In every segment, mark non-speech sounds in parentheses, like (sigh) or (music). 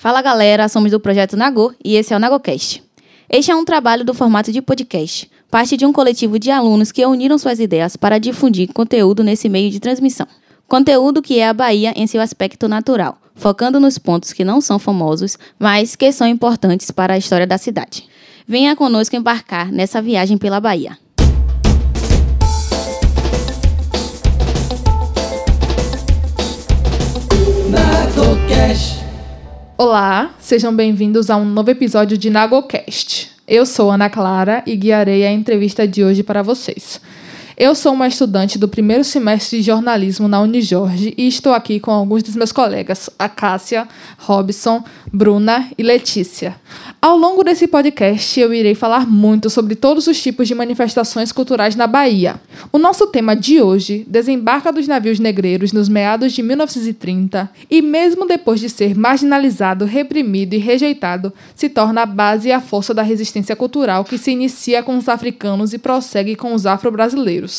Fala galera, somos do projeto Nagô e esse é o Nagocast. Este é um trabalho do formato de podcast, parte de um coletivo de alunos que uniram suas ideias para difundir conteúdo nesse meio de transmissão. Conteúdo que é a Bahia em seu aspecto natural, focando nos pontos que não são famosos, mas que são importantes para a história da cidade. Venha conosco embarcar nessa viagem pela Bahia. Olá, sejam bem-vindos a um novo episódio de NagoCast. Eu sou Ana Clara e guiarei a entrevista de hoje para vocês. Eu sou uma estudante do primeiro semestre de jornalismo na Unijorge e estou aqui com alguns dos meus colegas, a Cássia, Robson, Bruna e Letícia. Ao longo desse podcast, eu irei falar muito sobre todos os tipos de manifestações culturais na Bahia. O nosso tema de hoje desembarca dos navios negreiros nos meados de 1930 e, mesmo depois de ser marginalizado, reprimido e rejeitado, se torna a base e a força da resistência cultural que se inicia com os africanos e prossegue com os afro-brasileiros.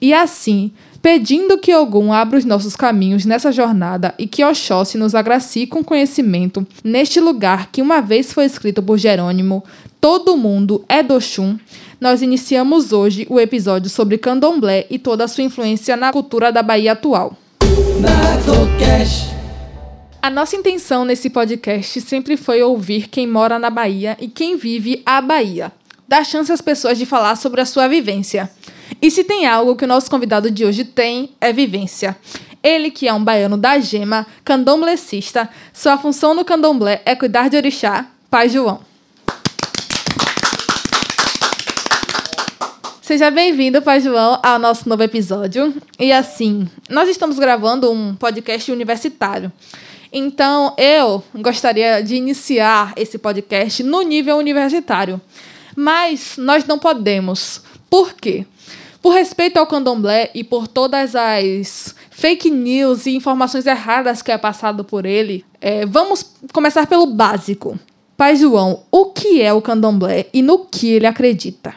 E assim, pedindo que Ogum abra os nossos caminhos nessa jornada e que Oxóssi nos agracie com conhecimento neste lugar que uma vez foi escrito por Jerônimo, todo mundo é do Oxum, nós iniciamos hoje o episódio sobre candomblé e toda a sua influência na cultura da Bahia atual. A nossa intenção nesse podcast sempre foi ouvir quem mora na Bahia e quem vive a Bahia. Dar chance às pessoas de falar sobre a sua vivência. E se tem algo que o nosso convidado de hoje tem, é vivência. Ele, que é um baiano da gema, candomblecista, sua função no candomblé é cuidar de orixá, Pai João. Seja bem-vindo, Pai João, ao nosso novo episódio. E assim, nós estamos gravando um podcast universitário. Então, eu gostaria de iniciar esse podcast no nível universitário. Mas nós não podemos. Por quê? Por respeito ao candomblé e por todas as fake news e informações erradas que é passado por ele, é, vamos começar pelo básico. Pai João, o que é o candomblé e no que ele acredita?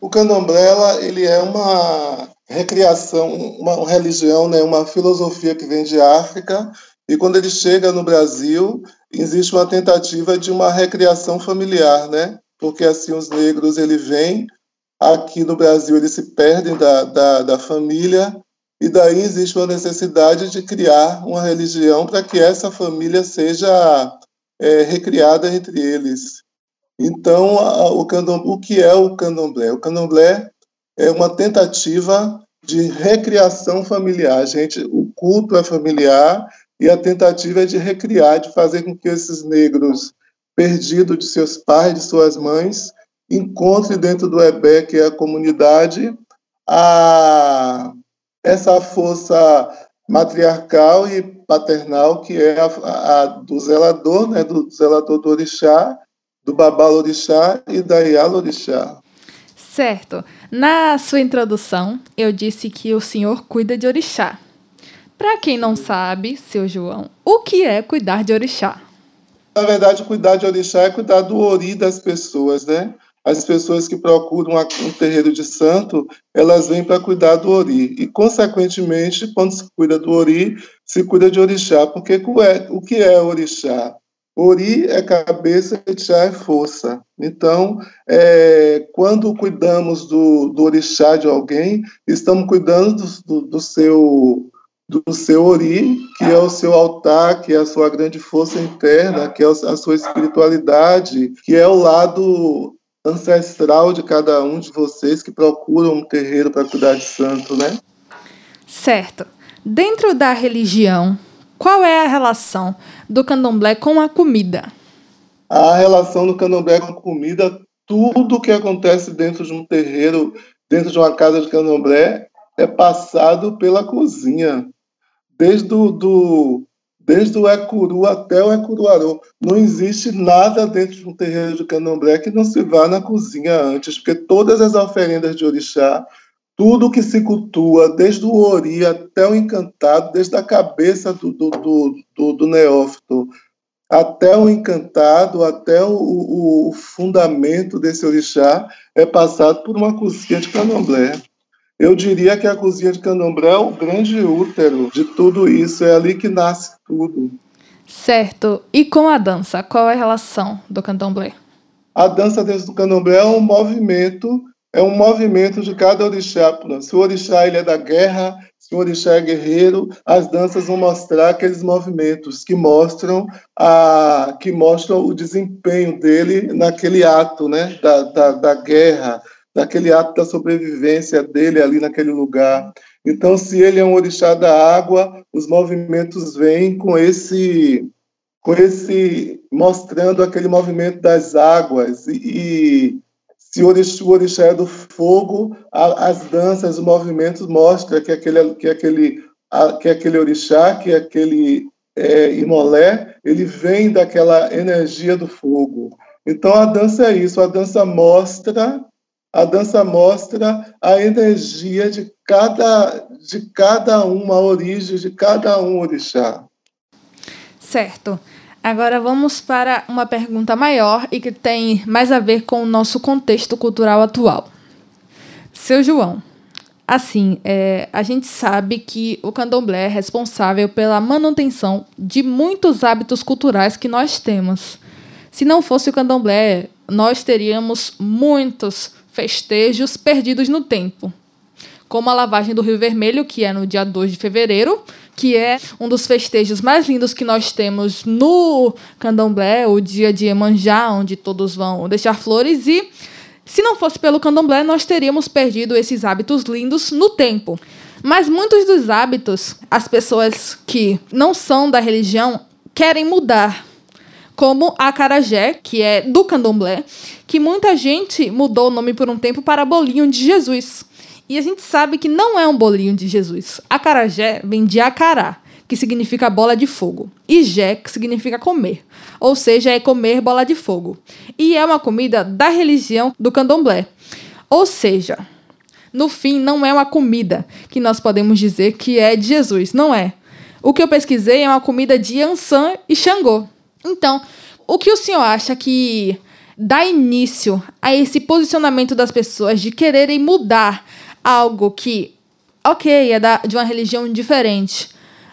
O candomblé ele é uma recriação, uma religião, né, uma filosofia que vem de África e quando ele chega no Brasil existe uma tentativa de uma recriação familiar, né? Porque assim os negros ele vem Aqui no Brasil, eles se perdem da, da, da família, e daí existe uma necessidade de criar uma religião para que essa família seja é, recriada entre eles. Então, a, o, candomblé, o que é o candomblé? O candomblé é uma tentativa de recriação familiar. Gente, o culto é familiar e a tentativa é de recriar, de fazer com que esses negros perdidos de seus pais, de suas mães, encontre dentro do EBE, que é a comunidade, a, essa força matriarcal e paternal, que é a, a do zelador, né, do zelador do orixá, do babalo orixá e da iala orixá. Certo. Na sua introdução, eu disse que o senhor cuida de orixá. Para quem não sabe, seu João, o que é cuidar de orixá? Na verdade, cuidar de orixá é cuidar do ori das pessoas, né? As pessoas que procuram um terreiro de santo, elas vêm para cuidar do ori. E, consequentemente, quando se cuida do ori, se cuida de orixá. Porque o que é orixá? Ori é cabeça, orixá é força. Então, é, quando cuidamos do, do orixá de alguém, estamos cuidando do, do, do seu do seu ori, que é o seu altar, que é a sua grande força interna, que é a sua espiritualidade, que é o lado ancestral de cada um de vocês que procuram um terreiro para cuidar de santo, né? Certo. Dentro da religião, qual é a relação do candomblé com a comida? A relação do candomblé com a comida, tudo que acontece dentro de um terreiro, dentro de uma casa de candomblé, é passado pela cozinha. Desde o do, desde o Ecuru até o Ecuruarô. Não existe nada dentro de um terreiro de candomblé que não se vá na cozinha antes, porque todas as oferendas de orixá, tudo que se cultua, desde o ori até o encantado, desde a cabeça do, do, do, do, do neófito até o encantado, até o, o, o fundamento desse orixá, é passado por uma cozinha de candomblé. Eu diria que a cozinha de candomblé é o grande útero de tudo isso, é ali que nasce tudo. Certo. E com a dança, qual é a relação do candomblé? A dança dentro do candomblé é um movimento, é um movimento de cada orixá. Se o orixá ele é da guerra, se o orixá é guerreiro, as danças vão mostrar aqueles movimentos que mostram a que mostram o desempenho dele naquele ato, né, da, da, da guerra, daquele ato da sobrevivência dele ali naquele lugar. Então, se ele é um orixá da água, os movimentos vêm com esse, com esse mostrando aquele movimento das águas e, e se o orixá, é do fogo, a, as danças, os movimentos mostram que aquele, que aquele, a, que aquele orixá, que aquele é, imolé, ele vem daquela energia do fogo. Então a dança é isso, a dança mostra a dança mostra a energia de cada, de cada um, a origem de cada um orixá. Certo. Agora vamos para uma pergunta maior e que tem mais a ver com o nosso contexto cultural atual. Seu João, assim, é, a gente sabe que o candomblé é responsável pela manutenção de muitos hábitos culturais que nós temos. Se não fosse o candomblé, nós teríamos muitos festejos perdidos no tempo, como a lavagem do Rio Vermelho, que é no dia 2 de fevereiro, que é um dos festejos mais lindos que nós temos no Candomblé, o dia de Emanjá, onde todos vão deixar flores e se não fosse pelo Candomblé, nós teríamos perdido esses hábitos lindos no tempo. Mas muitos dos hábitos, as pessoas que não são da religião querem mudar como a Carajé, que é do candomblé, que muita gente mudou o nome por um tempo para Bolinho de Jesus. E a gente sabe que não é um bolinho de Jesus. A Carajé vem de acará, que significa bola de fogo, e jé, que significa comer. Ou seja, é comer bola de fogo. E é uma comida da religião do candomblé. Ou seja, no fim, não é uma comida que nós podemos dizer que é de Jesus, não é. O que eu pesquisei é uma comida de Ansan e Xangô. Então, o que o senhor acha que dá início a esse posicionamento das pessoas de quererem mudar algo que, ok, é da, de uma religião diferente,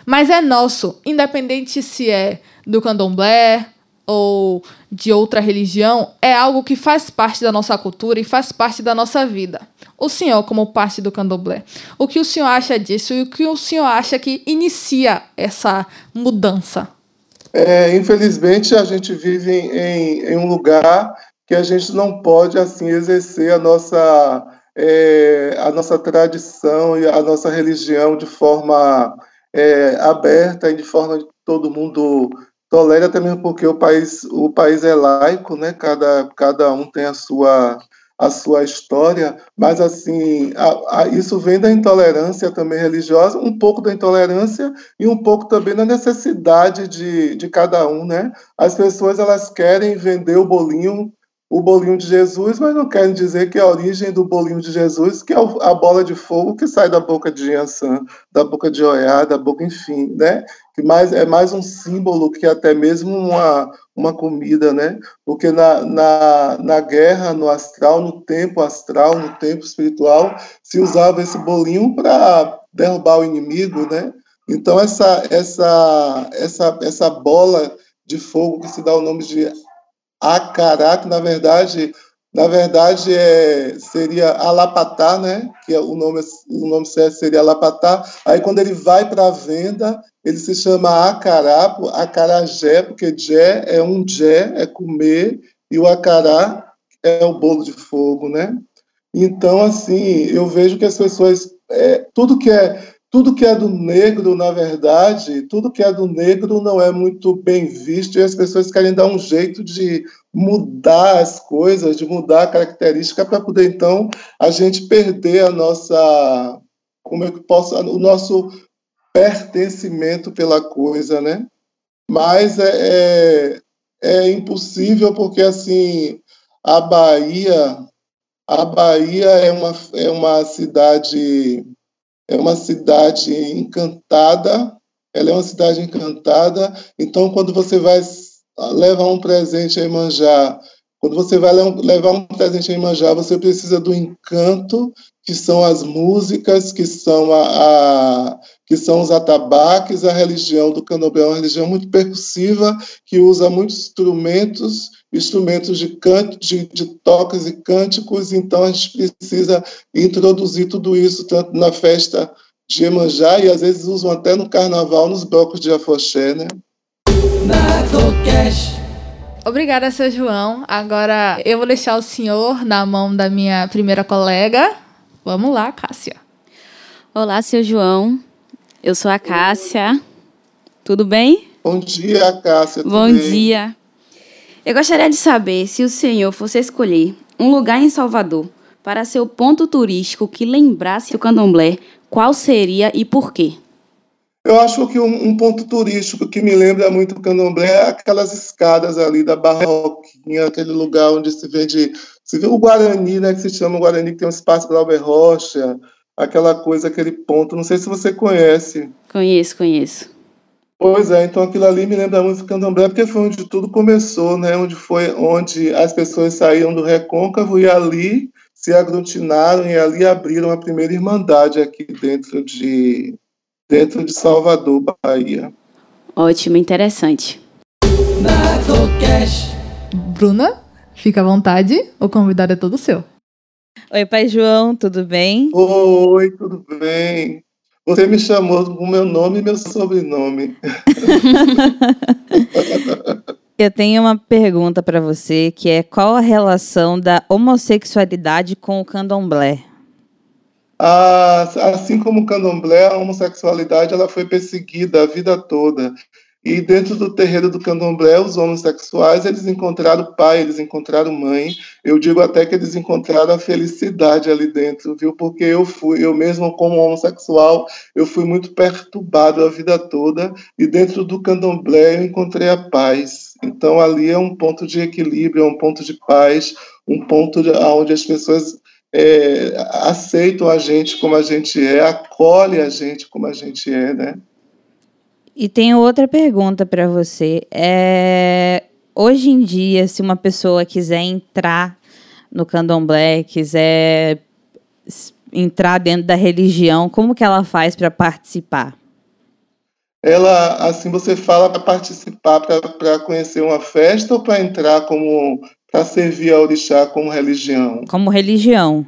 mas é nosso, independente se é do candomblé ou de outra religião, é algo que faz parte da nossa cultura e faz parte da nossa vida. O senhor, como parte do candomblé, o que o senhor acha disso e o que o senhor acha que inicia essa mudança? É, infelizmente, a gente vive em, em, um lugar que a gente não pode assim exercer a nossa, é, a nossa tradição e a nossa religião de forma é, aberta e de forma que todo mundo tolera, até mesmo porque o país, o país é laico, né? cada, cada um tem a sua a sua história, mas assim, a, a, isso vem da intolerância também religiosa, um pouco da intolerância e um pouco também da necessidade de, de cada um, né? As pessoas elas querem vender o bolinho o bolinho de Jesus, mas não querem dizer que a origem do bolinho de Jesus, que é a bola de fogo que sai da boca de Yansan, da boca de Oiá, da boca, enfim, né? Que mais, é mais um símbolo que até mesmo uma, uma comida, né? Porque na, na, na guerra, no astral, no tempo astral, no tempo espiritual, se usava esse bolinho para derrubar o inimigo, né? Então essa, essa, essa, essa bola de fogo que se dá o nome de Acará, que na verdade, na verdade é, seria Alapatá, né? Que é o nome, o nome certo seria Alapatá. Aí quando ele vai para a venda, ele se chama Acará, Acarajé, porque jé é um jé, é comer, e o acará é o bolo de fogo, né? Então, assim, eu vejo que as pessoas, é, tudo que é tudo que é do negro, na verdade, tudo que é do negro não é muito bem visto e as pessoas querem dar um jeito de mudar as coisas, de mudar a característica para poder então a gente perder a nossa, como é que posso, o nosso pertencimento pela coisa, né? Mas é, é, é impossível porque assim a Bahia, a Bahia é uma, é uma cidade é uma cidade encantada, ela é uma cidade encantada, então quando você vai levar um presente a Imanjá, quando você vai levar um presente a Imanjá, você precisa do encanto, que são as músicas, que são a, a que são os atabaques. A religião do candomblé é uma religião muito percussiva, que usa muitos instrumentos, instrumentos de, canto, de, de toques e cânticos, então a gente precisa introduzir tudo isso tanto na festa de Iemanjá e às vezes usam até no carnaval, nos blocos de afoxé, né? Obrigada, seu João. Agora eu vou deixar o senhor na mão da minha primeira colega. Vamos lá, Cássia. Olá, seu João. Eu sou a Cássia. Tudo bem? Bom dia, Cássia. Bom bem? dia. Eu gostaria de saber se o senhor fosse escolher um lugar em Salvador para ser o ponto turístico que lembrasse o candomblé, qual seria e por quê? Eu acho que um, um, ponto turístico que me lembra muito o candomblé é aquelas escadas ali da Barroquinha, aquele lugar onde se vende, se vê o Guarani, né, que se chama o Guarani, que tem um espaço para Albert Rocha, aquela coisa, aquele ponto. Não sei se você conhece. Conheço, conheço. Pois é, então aquilo ali me lembra muito o candomblé, porque foi onde tudo começou, né, onde foi onde as pessoas saíam do recôncavo e ali se aglutinaram e ali abriram a primeira irmandade aqui dentro de dentro de Salvador, Bahia. Ótimo, interessante. Bruna, fica à vontade, o convidado é todo seu. Oi, Pai João, tudo bem? Oi, tudo bem. Você me chamou com meu nome e meu sobrenome. (laughs) Eu tenho uma pergunta para você, que é qual a relação da homossexualidade com o candomblé? Ah, assim como o candomblé, a homossexualidade ela foi perseguida a vida toda. E dentro do terreiro do candomblé, os homossexuais, eles encontraram pai, eles encontraram mãe. Eu digo até que eles encontraram a felicidade ali dentro, viu? Porque eu fui, eu mesmo como homossexual, eu fui muito perturbado a vida toda e dentro do candomblé eu encontrei a paz. Então ali é um ponto de equilíbrio, é um ponto de paz, um ponto de, onde as pessoas é, aceitam a gente como a gente é, acolhem a gente como a gente é, né? E tenho outra pergunta para você. É, hoje em dia, se uma pessoa quiser entrar no candomblé, quiser entrar dentro da religião, como que ela faz para participar? Ela, assim, você fala para participar, para conhecer uma festa ou para entrar como para servir a orixá como religião? Como religião.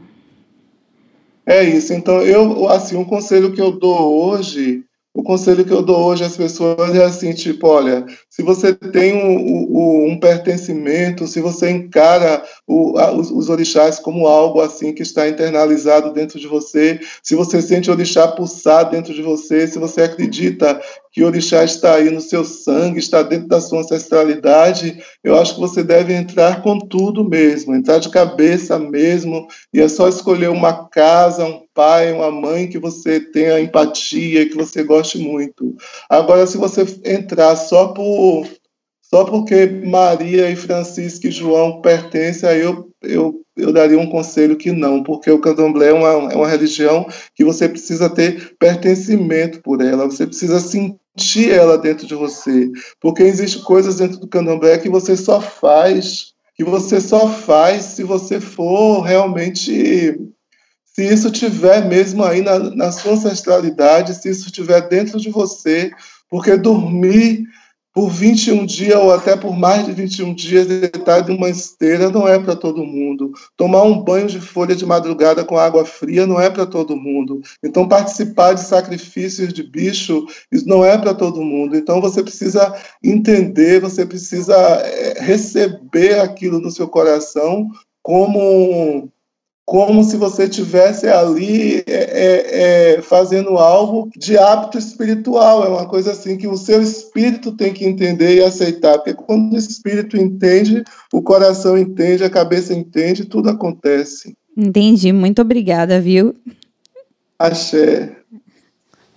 É isso. Então, eu, assim, um conselho que eu dou hoje o conselho que eu dou hoje às pessoas é assim, tipo, olha, se você tem um, um, um pertencimento, se você encara o, a, os, os, orixás como algo assim que está internalizado dentro de você, se você sente orixá pulsar dentro de você, se você acredita que orixá está aí no seu sangue, está dentro da sua ancestralidade, eu acho que você deve entrar com tudo mesmo, entrar de cabeça mesmo, e é só escolher uma casa, um pai, uma mãe que você tenha empatia, que você goste muito. Agora, se você entrar só por só porque Maria e Francisco e João pertencem, aí eu, eu, eu daria um conselho que não, porque o candomblé é uma, é uma religião que você precisa ter pertencimento por ela, você precisa sentir ela dentro de você, porque existe coisas dentro do candomblé que você só faz, que você só faz se você for realmente, se isso tiver mesmo aí na, na sua ancestralidade, se isso tiver dentro de você, porque dormir por 21 dias ou até por mais de 21 dias deitado em uma esteira não é para todo mundo. Tomar um banho de folha de madrugada com água fria não é para todo mundo. Então participar de sacrifícios de bicho isso não é para todo mundo. Então você precisa entender, você precisa eh, receber aquilo no seu coração como como se você estivesse ali é, é, é, fazendo algo de hábito espiritual. É uma coisa assim que o seu espírito tem que entender e aceitar, porque quando o espírito entende, o coração entende, a cabeça entende, tudo acontece. Entendi, muito obrigada, viu? Axé.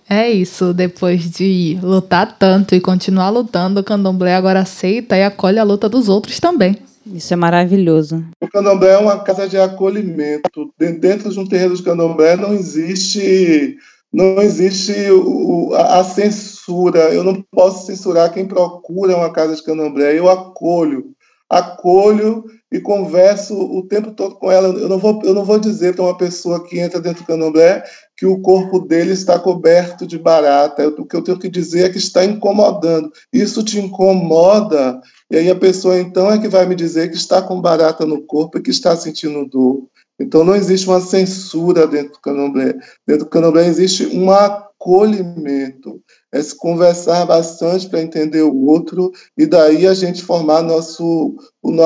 É isso, depois de lutar tanto e continuar lutando, o candomblé agora aceita e acolhe a luta dos outros também. Isso é maravilhoso. O candomblé é uma casa de acolhimento. Dentro de um terreiro de candomblé não existe não existe o, a, censura. Eu não posso censurar quem procura uma casa de candomblé. Eu acolho, acolho e converso o tempo todo com ela. Eu não vou, eu não vou dizer para uma pessoa que entra dentro do candomblé que o corpo dele está coberto de barata. O que eu tenho que dizer é que está incomodando. Isso te incomoda, e aí a pessoa então é que vai me dizer que está com barata no corpo e que está sentindo dor. Então não existe uma censura dentro do candomblé. Dentro do candomblé existe um acolhimento, é se conversar bastante para entender o outro e daí a gente formar nosso,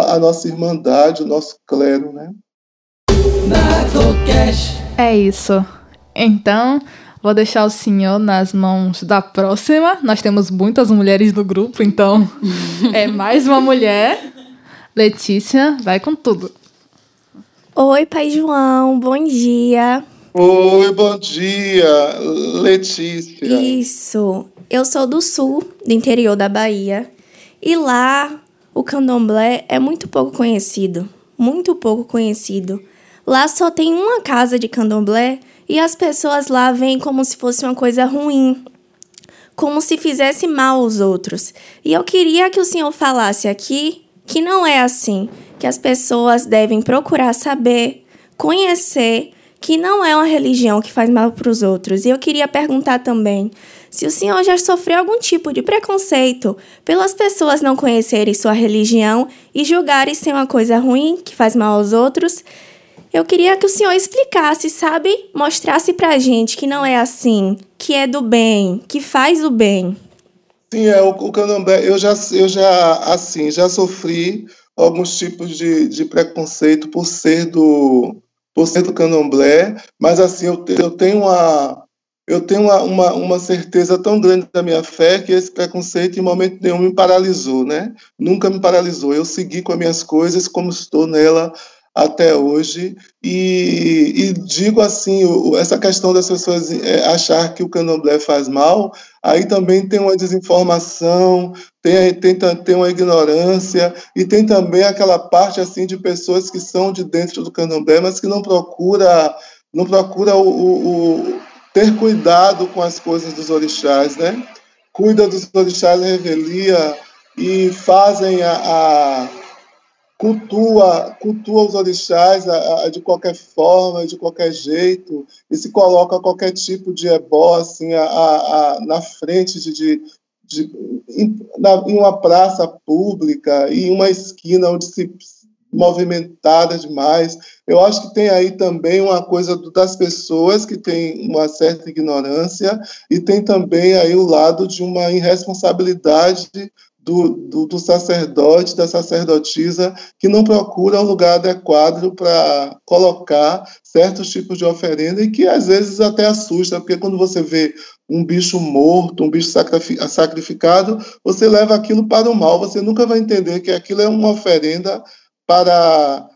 a nossa irmandade, o nosso clero, né? É isso. Então, vou deixar o senhor nas mãos da próxima. Nós temos muitas mulheres no grupo, então (laughs) é mais uma mulher. Letícia, vai com tudo. Oi, Pai João, bom dia. Oi, bom dia, Letícia. Isso. Eu sou do sul, do interior da Bahia. E lá o candomblé é muito pouco conhecido. Muito pouco conhecido. Lá só tem uma casa de candomblé e as pessoas lá veem como se fosse uma coisa ruim. Como se fizesse mal aos outros. E eu queria que o senhor falasse aqui que não é assim que as pessoas devem procurar saber, conhecer que não é uma religião que faz mal para os outros. E eu queria perguntar também se o senhor já sofreu algum tipo de preconceito pelas pessoas não conhecerem sua religião e julgarem ser uma coisa ruim que faz mal aos outros. Eu queria que o senhor explicasse, sabe? Mostrasse pra gente que não é assim, que é do bem, que faz o bem. Sim, é o, o candomblé. Eu já, eu já, assim, já sofri alguns tipos de, de preconceito por ser do por ser do candomblé, mas assim eu, eu tenho uma eu tenho uma, uma, uma, certeza tão grande da minha fé que esse preconceito em momento nenhum me paralisou, né? Nunca me paralisou. Eu segui com as minhas coisas como estou nela até hoje. E, e digo assim, essa questão das pessoas é, achar que o candomblé faz mal, aí também tem uma desinformação, tem, tem, tem uma ignorância, e tem também aquela parte assim de pessoas que são de dentro do candomblé, mas que não procura, não procura o, o, o ter cuidado com as coisas dos orixás, né? Cuida dos orixás revelia e fazem a, a cultua, cultua os orixás a, a, de qualquer forma, de qualquer jeito, e se coloca qualquer tipo de ebó assim, a, na frente de, de, de em, na, em, uma praça pública, em uma esquina onde se movimentada demais. Eu acho que tem aí também uma coisa das pessoas que têm uma certa ignorância e tem também aí o lado de uma irresponsabilidade do, do, do, sacerdote, da sacerdotisa, que não procura um lugar adequado para colocar certos tipos de oferenda e que às vezes até assusta, porque quando você vê um bicho morto, um bicho sacrificado, você leva aquilo para o mal, você nunca vai entender que aquilo é uma oferenda para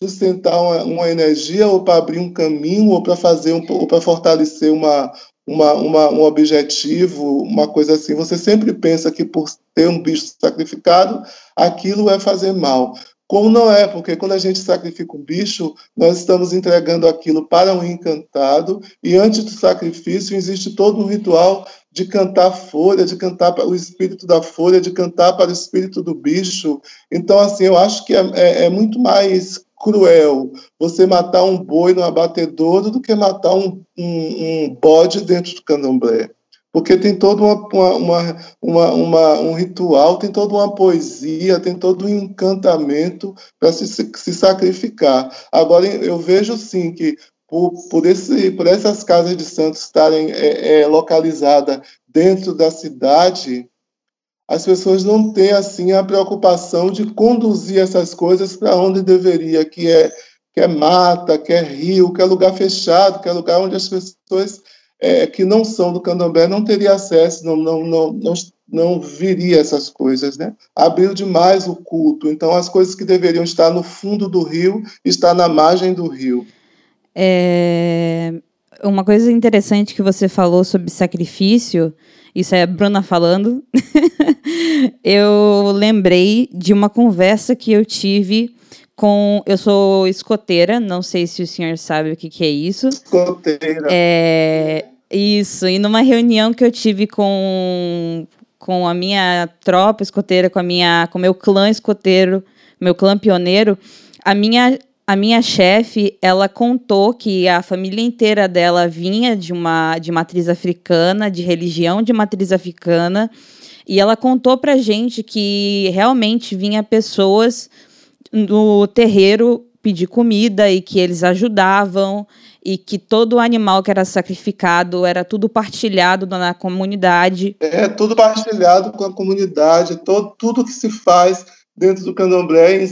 sustentar uma, uma energia ou para abrir um caminho ou para fazer um, ou para fortalecer uma, uma, uma, um objetivo, uma coisa assim. Você sempre pensa que por ter um bicho sacrificado, aquilo é fazer mal. Como não é, porque quando a gente sacrifica um bicho, nós estamos entregando aquilo para um encantado, e antes do sacrifício existe todo um ritual de cantar folha, de cantar para o espírito da folha, de cantar para o espírito do bicho. Então, assim, eu acho que é, é, é muito mais cruel você matar um boi no abatedouro do que matar um, um, um bode dentro do candomblé. Porque tem todo uma, uma, uma, uma, um ritual, tem toda uma poesia, tem todo um encantamento para se, se sacrificar. Agora, eu vejo sim que por, por, esse, por essas casas de santos estarem é, é, localizadas dentro da cidade, as pessoas não têm assim a preocupação de conduzir essas coisas para onde deveria, que é que é mata, que é rio, que é lugar fechado, que é lugar onde as pessoas é, que não são do candomblé não teriam acesso, não, não, não, não, não viria essas coisas, né? Abriu demais o culto, então as coisas que deveriam estar no fundo do rio estão na margem do rio. É... Uma coisa interessante que você falou sobre sacrifício, isso é a Bruna falando. (laughs) eu lembrei de uma conversa que eu tive com. Eu sou escoteira, não sei se o senhor sabe o que, que é isso. Escoteira. É, isso, e numa reunião que eu tive com, com a minha tropa escoteira, com a minha, com meu clã escoteiro, meu clã pioneiro, a minha a minha chefe, ela contou que a família inteira dela vinha de uma de matriz africana, de religião de matriz africana, e ela contou pra gente que realmente vinha pessoas no terreiro pedir comida e que eles ajudavam e que todo animal que era sacrificado era tudo partilhado na comunidade. É tudo partilhado com a comunidade, todo, tudo que se faz dentro do candomblé é,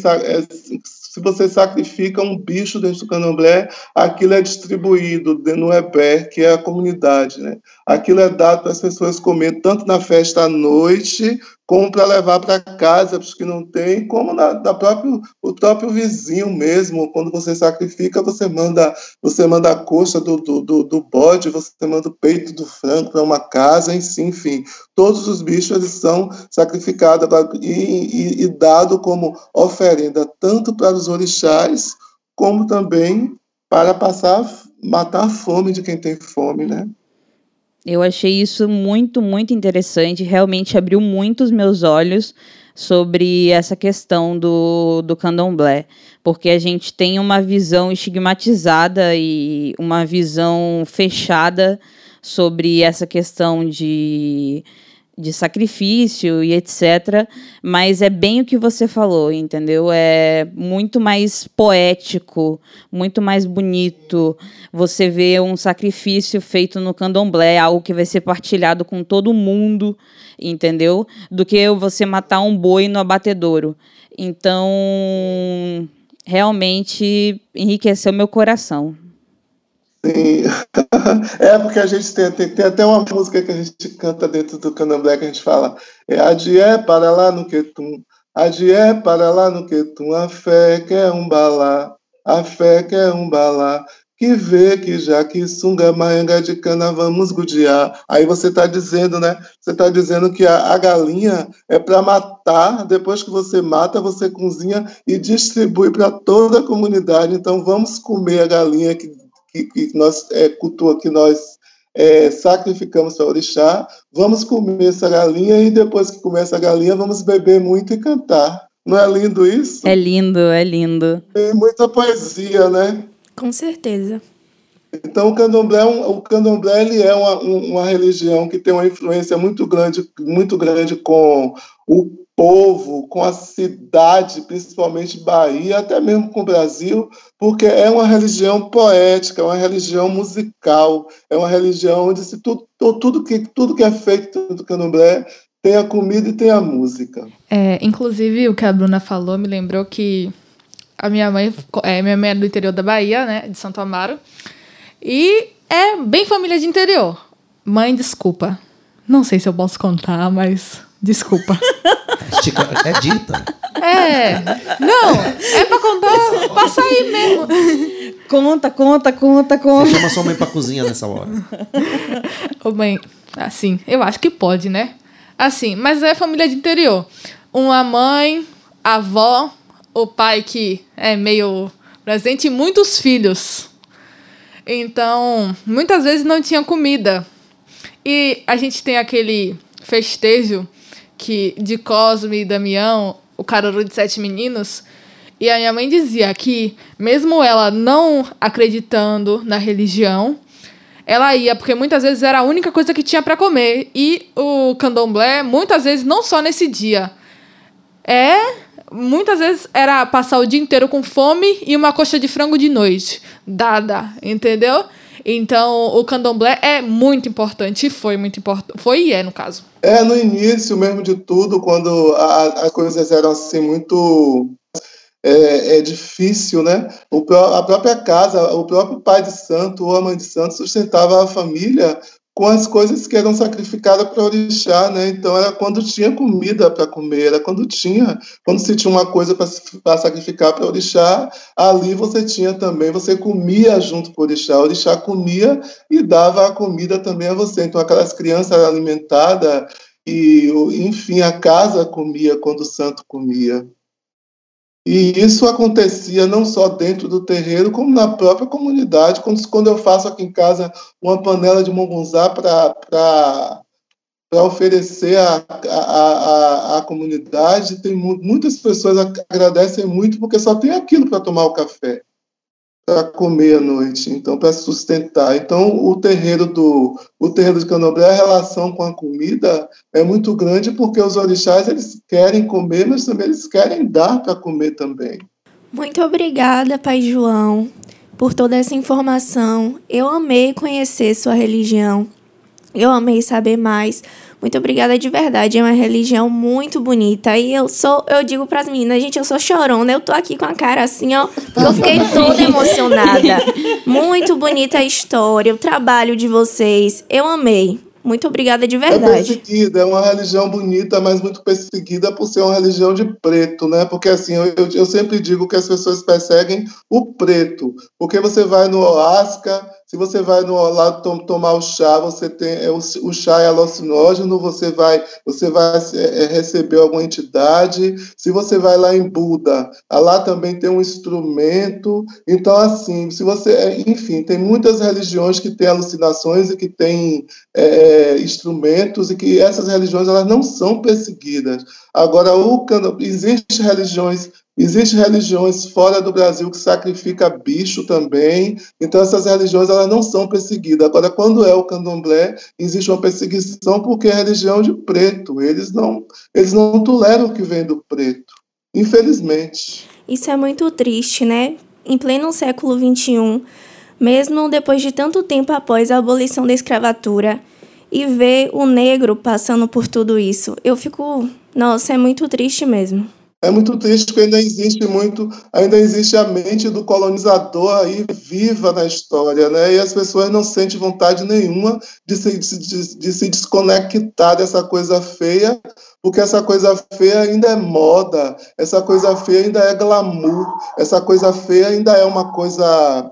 se você sacrifica um bicho dentro do candomblé, aquilo é distribuído no EBER, que é a comunidade. Né? Aquilo é dado para as pessoas comer tanto na festa à noite, como para levar para casa, os que não tem, como na, da próprio, o próprio vizinho mesmo. Quando você sacrifica, você manda, você manda a coxa do, do, do, do bode, você manda o peito do frango para uma casa, enfim. Todos os bichos são sacrificados e, e, e dado como oferenda, tanto para os orixás, como também para passar, matar a fome de quem tem fome, né? Eu achei isso muito, muito interessante. Realmente abriu muito os meus olhos sobre essa questão do, do candomblé. Porque a gente tem uma visão estigmatizada e uma visão fechada sobre essa questão de de sacrifício e etc. Mas é bem o que você falou, entendeu? É muito mais poético, muito mais bonito. Você vê um sacrifício feito no candomblé, algo que vai ser partilhado com todo mundo, entendeu? Do que você matar um boi no abatedouro. Então, realmente enriqueceu meu coração. Sim. (laughs) É porque a gente tem, tem, tem, até uma música que a gente canta dentro do candomblé que a gente fala é Adié para lá no Quetum, Adié para lá no Quetum, a fé quer um balá, a fé quer um balá, que vê que já que sunga maanga de cana vamos gudiar. Aí você está dizendo, né? Você está dizendo que a, a galinha é para matar, depois que você mata, você cozinha e distribui para toda a comunidade. Então vamos comer a galinha que que, que nós é, cultua que nós é, sacrificamos para o orixá, vamos comer essa galinha e depois que comer essa galinha, vamos beber muito e cantar. Não é lindo isso? É lindo, é lindo. Tem muita poesia, né? Com certeza. Então o candomblé, é o candomblé ele é uma, uma religião que tem uma influência muito grande, muito grande com o povo, com a cidade, principalmente Bahia, até mesmo com o Brasil, porque é uma religião poética, é uma religião musical, é uma religião onde se tudo, tudo, que, tudo que é feito do candomblé tem a comida e tem a música. É, inclusive, o que a Bruna falou me lembrou que a minha mãe, é, minha mãe é do interior da Bahia, né, de Santo Amaro, e é bem família de interior. Mãe, desculpa. Não sei se eu posso contar, mas Desculpa. É dita. É. Não, é pra contar, pra sair mesmo. Conta, conta, conta, conta. Você chama sua mãe pra cozinha nessa hora. Ô mãe, assim, eu acho que pode, né? Assim, mas é família de interior. Uma mãe, avó, o pai que é meio presente e muitos filhos. Então, muitas vezes não tinha comida. E a gente tem aquele festejo que de Cosme e Damião, o Caruru de Sete Meninos, e a minha mãe dizia que, mesmo ela não acreditando na religião, ela ia, porque muitas vezes era a única coisa que tinha para comer. E o candomblé, muitas vezes, não só nesse dia, é. Muitas vezes era passar o dia inteiro com fome e uma coxa de frango de noite. Dada, entendeu? Então, o candomblé é muito importante, foi muito importante, foi e é, no caso. É, no início mesmo de tudo, quando as coisas eram assim muito é, é, difícil, né? O, a própria casa, o próprio pai de santo ou a mãe de santo sustentava a família com as coisas que eram sacrificadas para orixá, né? Então era quando tinha comida para comer, era quando tinha, quando se tinha uma coisa para sacrificar para orixá, ali você tinha também, você comia junto com o orixá, o orixá comia e dava a comida também a você. Então aquelas crianças eram alimentadas e, enfim, a casa comia quando o santo comia. E isso acontecia não só dentro do terreiro, como na própria comunidade. Quando, quando eu faço aqui em casa uma panela de mongonzá para oferecer à, à, à, à, comunidade. Tem muitas pessoas agradecem muito porque só tem aquilo para tomar o café, para comer à noite, então para sustentar. Então o terreiro do o terreiro de Candomblé, a relação com a comida é muito grande porque os orixás eles querem comer, mas também eles querem dar para comer também. Muito obrigada, Pai João, por toda essa informação. Eu amei conhecer sua religião. Eu amei saber mais. Muito obrigada de verdade. É uma religião muito bonita. E eu sou, eu digo para as meninas, gente, eu sou chorona. Eu tô aqui com a cara assim, ó, porque eu fiquei toda (laughs) emocionada. Muito bonita a história, o trabalho de vocês. Eu amei. Muito obrigada de verdade. É perseguida, é uma religião bonita, mas muito perseguida por ser uma religião de preto, né? Porque assim, eu, eu sempre digo que as pessoas perseguem o preto. Porque você vai no Oasca, se você vai no lado tom, tomar o chá, você tem é, o, o, chá é alucinógeno, você vai você vai é, é, receber alguma entidade. Se você vai lá em Buda, lá também tem um instrumento. Então assim, se você, é, enfim, tem muitas religiões que têm alucinações e que têm é, instrumentos e que essas religiões elas não são perseguidas. Agora o religiões Existem religiões fora do Brasil que sacrifica bicho também, então essas religiões elas não são perseguidas. Agora, quando é o candomblé, existe uma perseguição porque é religião de preto. Eles não, eles não toleram o que vem do preto, infelizmente. Isso é muito triste, né? Em pleno século XXI, mesmo depois de tanto tempo após a abolição da escravatura, e ver o negro passando por tudo isso, eu fico. Nossa, é muito triste mesmo. É muito triste porque ainda existe muito, ainda existe a mente do colonizador aí viva na história, né? E as pessoas não sentem vontade nenhuma de se, de, de se desconectar dessa coisa feia, porque essa coisa feia ainda é moda, essa coisa feia ainda é glamour, essa coisa feia ainda é uma coisa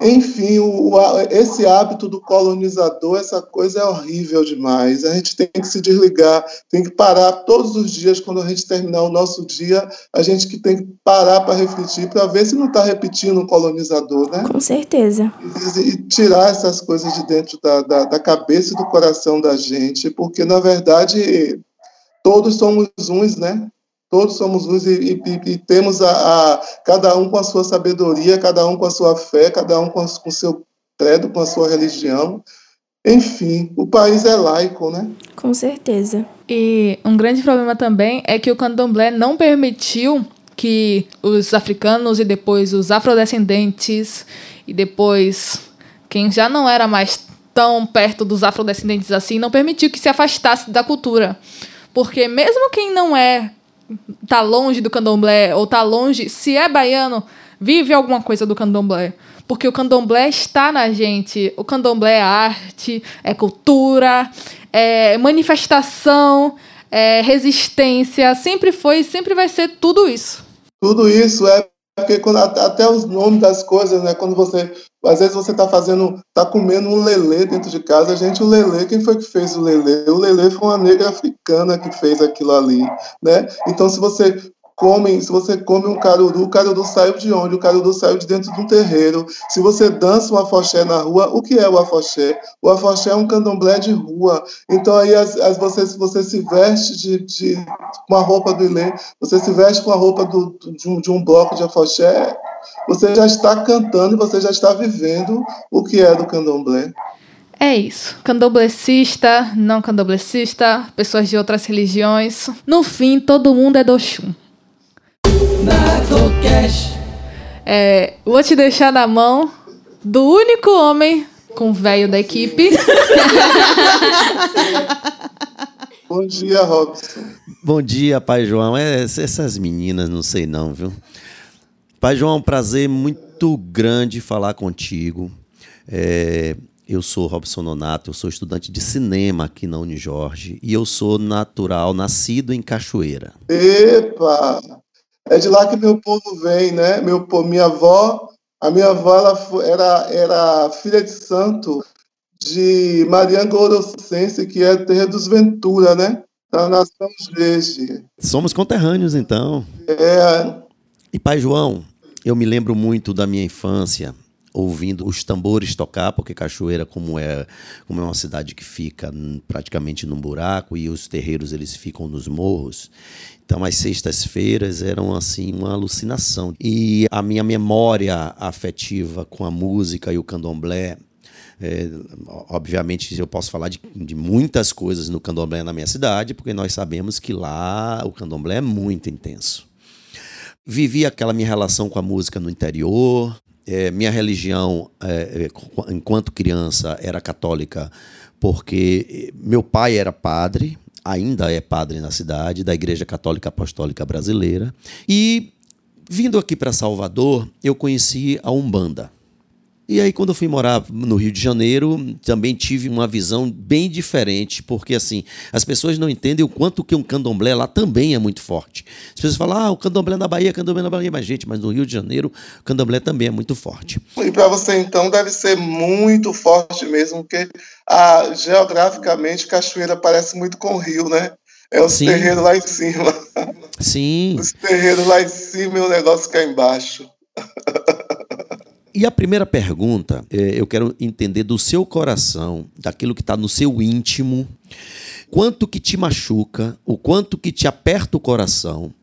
enfim, o, esse hábito do colonizador, essa coisa é horrível demais. A gente tem que se desligar, tem que parar todos os dias, quando a gente terminar o nosso dia, a gente que tem que parar para refletir, para ver se não está repetindo o colonizador, né? Com certeza. E, e, tirar essas coisas de dentro da, da, da cabeça e do coração da gente, porque, na verdade, todos somos uns, né? Todos somos luz e, e, e temos a, a, cada um com a sua sabedoria, cada um com a sua fé, cada um com o seu credo, com a sua religião. Enfim, o país é laico, né? Com certeza. E um grande problema também é que o candomblé não permitiu que os africanos e depois os afrodescendentes e depois quem já não era mais tão perto dos afrodescendentes assim, não permitiu que se afastasse da cultura. Porque mesmo quem não é tá longe do candomblé ou tá longe, se é baiano, vive alguma coisa do candomblé. Porque o candomblé está na gente. O candomblé é arte, é cultura, é manifestação, é resistência. Sempre foi e sempre vai ser tudo isso. Tudo isso é porque quando, até os nomes das coisas, né? Quando você, às vezes você está fazendo, está comendo um lelê dentro de casa, gente, o lelê, quem foi que fez o lelê? O lelê foi uma negra africana que fez aquilo ali, né? Então, se você comem, se você come um caruru, o caruru saiu de onde? O caruru saiu de dentro de um terreiro. Se você dança um afoxé na rua, o que é o afoxé? O afoxé é um candomblé de rua. Então aí as, as você, você se veste de, de, com a roupa do Ilê, você se veste com a roupa do, de, um, de um bloco de afoxé, você já está cantando e você já está vivendo o que é do candomblé. É isso. Candomblecista, não candomblecista, pessoas de outras religiões. No fim, todo mundo é do Oxum. É, vou te deixar na mão do único homem com velho da equipe. (laughs) Bom dia, Robson. Bom dia, Pai João. É, essas meninas, não sei não, viu? Pai João, é um prazer muito grande falar contigo. É, eu sou Robson Nonato, eu sou estudante de cinema aqui na Unijorge e eu sou natural, nascido em Cachoeira. Epa! É de lá que meu povo vem, né? Meu, minha avó, a minha avó ela era, era filha de santo de Marianga Orossense, que é terra dos Ventura, né? Da nação Jeje. Somos conterrâneos, então. É. E pai João, eu me lembro muito da minha infância, ouvindo os tambores tocar, porque Cachoeira, como é, como é uma cidade que fica praticamente num buraco e os terreiros eles ficam nos morros, então, as sextas-feiras eram assim uma alucinação. E a minha memória afetiva com a música e o candomblé é, obviamente, eu posso falar de, de, muitas coisas no candomblé na minha cidade, porque nós sabemos que lá o candomblé é muito intenso. Vivi aquela minha relação com a música no interior. É, minha religião, é, é enquanto criança, era católica, porque meu pai era padre, ainda é padre na cidade, da Igreja Católica Apostólica Brasileira. E vindo aqui para Salvador, eu conheci a Umbanda. E aí, quando eu fui morar no Rio de Janeiro, também tive uma visão bem diferente, porque assim, as pessoas não entendem o quanto que um candomblé lá também é muito forte. As pessoas falam, ah, o candomblé na Bahia, candomblé na Bahia, mas gente, mas no Rio de Janeiro, o candomblé também é muito forte. E para você, então, deve ser muito forte mesmo, porque ah, geograficamente Cachoeira parece muito com o Rio, né? É os Sim. terreiros lá em cima. Sim. Os terreiros lá em cima e o negócio cá embaixo. (laughs) E a primeira pergunta, é, eu quero entender do seu coração, daquilo que está no seu íntimo, quanto que te machuca, o quanto que te aperta o coração,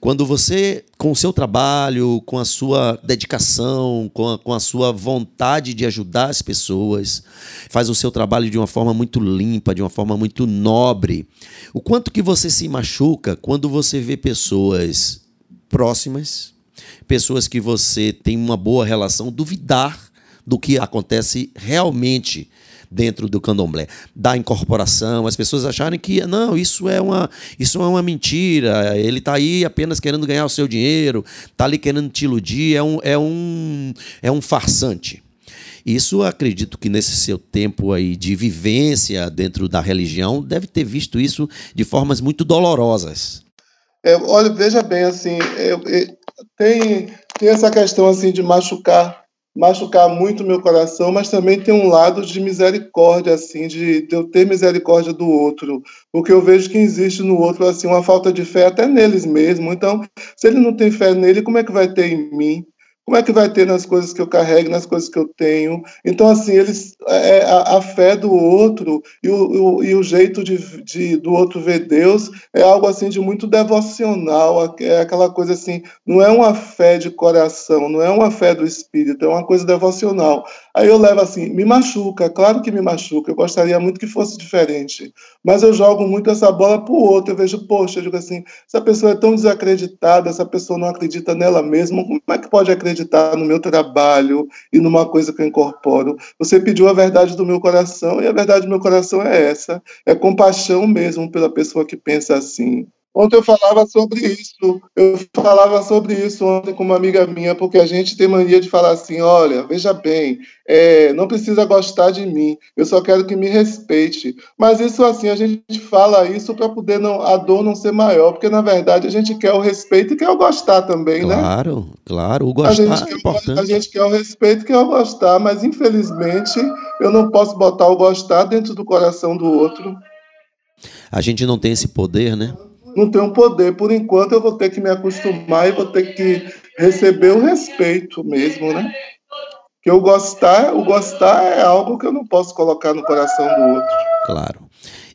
quando você, com o seu trabalho, com a sua dedicação, com a, com a sua vontade de ajudar as pessoas, faz o seu trabalho de uma forma muito limpa, de uma forma muito nobre, o quanto que você se machuca quando você vê pessoas próximas, pessoas que você tem uma boa relação, duvidar do que acontece realmente dentro do candomblé, da incorporação, as pessoas acharem que não, isso é uma, isso é uma mentira, ele está aí apenas querendo ganhar o seu dinheiro, está ali querendo te iludir, é um, é um, é um farsante. Isso acredito que nesse seu tempo aí de vivência dentro da religião deve ter visto isso de formas muito dolorosas. É, olha, veja bem, assim, eu, tem, tem essa questão assim de machucar machucar muito meu coração, mas também tem um lado de misericórdia, assim, de, de, eu ter misericórdia do outro, porque eu vejo que existe no outro assim uma falta de fé até neles mesmo. Então, se ele não tem fé nele, como é que vai ter em mim? Como é que vai ter nas coisas que eu carrego, nas coisas que eu tenho? Então, assim, eles, é, é, a, a, fé do outro e o, o, e o jeito de, de, do outro ver Deus é algo assim de muito devocional, é aquela coisa assim, não é uma fé de coração, não é uma fé do espírito, é uma coisa devocional. Aí eu levo assim, me machuca, claro que me machuca, eu gostaria muito que fosse diferente, mas eu jogo muito essa bola para o outro, eu vejo, poxa, eu digo assim, essa pessoa é tão desacreditada, essa pessoa não acredita nela mesma, como é que pode acreditar? Acreditar no meu trabalho e numa coisa que eu incorporo. Você pediu a verdade do meu coração e a verdade do meu coração é essa: é compaixão mesmo pela pessoa que pensa assim. Ontem eu falava sobre isso, eu falava sobre isso ontem com uma amiga minha, porque a gente tem mania de falar assim: olha, veja bem, é, não precisa gostar de mim, eu só quero que me respeite. Mas isso assim, a gente fala isso para poder não, a dor não ser maior, porque na verdade a gente quer o respeito e quer o gostar também, claro, né? Claro, claro, o gostar a gente é importante. A gente quer o respeito e quer o gostar, mas infelizmente eu não posso botar o gostar dentro do coração do outro. A gente não tem esse poder, né? Não tenho poder. Por enquanto, eu vou ter que me acostumar e vou ter que receber o respeito mesmo, né? Que o gostar, o gostar é algo que eu não posso colocar no coração do outro. Claro.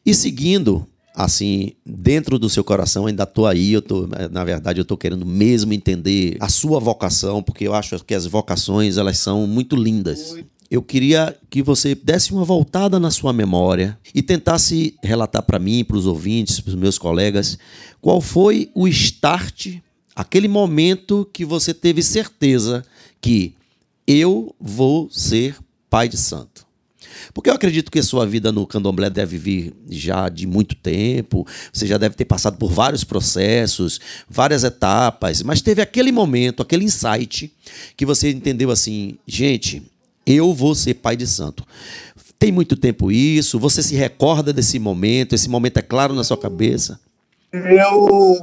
E seguindo, assim, dentro do seu coração, ainda estou aí, eu tô, na verdade, eu estou querendo mesmo entender a sua vocação, porque eu acho que as vocações, elas são muito lindas eu queria que você desse uma voltada na sua memória e tentasse relatar para mim, para os ouvintes, para os meus colegas, qual foi o start, aquele momento que você teve certeza que eu vou ser pai de santo. Porque eu acredito que a sua vida no candomblé deve vir já de muito tempo, você já deve ter passado por vários processos, várias etapas, mas teve aquele momento, aquele insight que você entendeu assim, gente, eu vou ser pai de santo. Tem muito tempo isso? Você se recorda desse momento? Esse momento é claro na sua cabeça? Eu,